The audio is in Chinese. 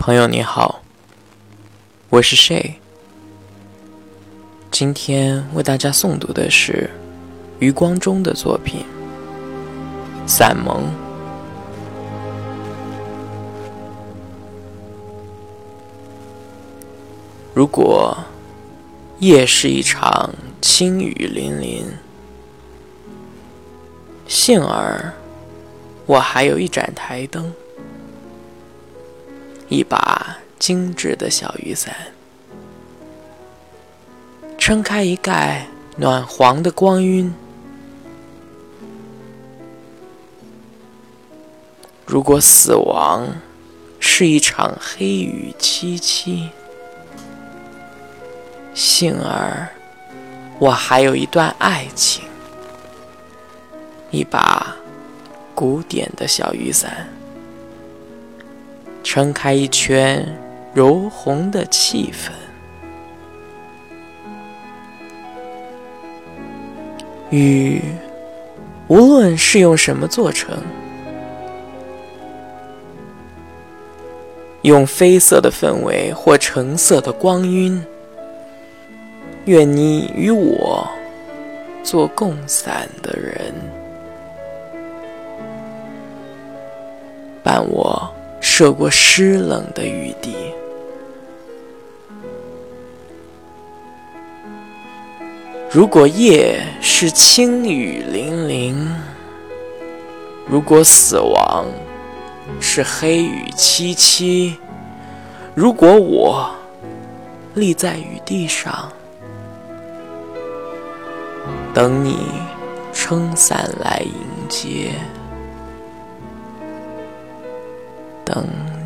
朋友你好，我是谁？今天为大家诵读的是余光中的作品《散蒙》。如果夜是一场轻雨淋淋，幸而我还有一盏台灯。一把精致的小雨伞，撑开一盖暖黄的光晕。如果死亡是一场黑雨凄凄，幸而我还有一段爱情，一把古典的小雨伞。撑开一圈柔红的气氛，雨无论是用什么做成，用绯色的氛围或橙色的光晕，愿你与我做共伞的人，伴我。涉过湿冷的雨滴，如果夜是轻雨淋淋，如果死亡是黑雨凄凄，如果我立在雨地上，等你撑伞来迎接。等。